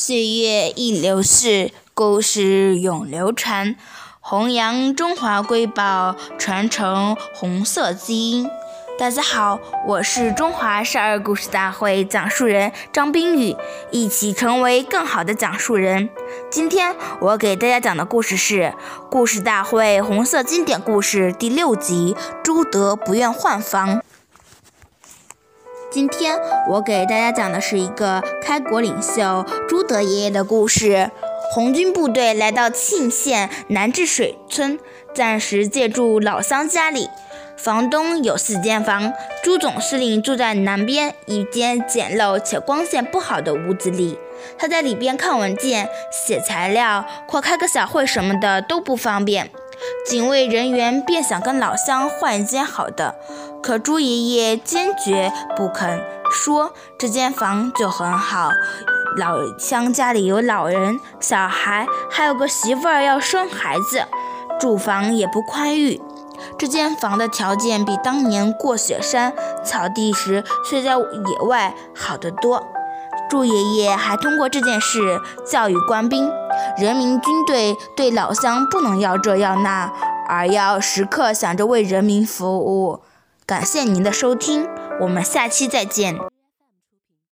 岁月易流逝，故事永流传，弘扬中华瑰宝，传承红色基因。大家好，我是中华少儿故事大会讲述人张冰雨，一起成为更好的讲述人。今天我给大家讲的故事是《故事大会红色经典故事》第六集《朱德不愿换房》。今天我给大家讲的是一个开国领袖朱德爷爷的故事。红军部队来到沁县南治水村，暂时借住老乡家里。房东有四间房，朱总司令住在南边一间简陋且光线不好的屋子里。他在里边看文件、写材料或开个小会什么的都不方便。警卫人员便想跟老乡换一间好的，可朱爷爷坚决不肯，说这间房就很好。老乡家里有老人、小孩，还有个媳妇儿要生孩子，住房也不宽裕。这间房的条件比当年过雪山、草地时睡在野外好得多。朱爷爷还通过这件事教育官兵。人民军队对老乡不能要这要那，而要时刻想着为人民服务。感谢您的收听，我们下期再见。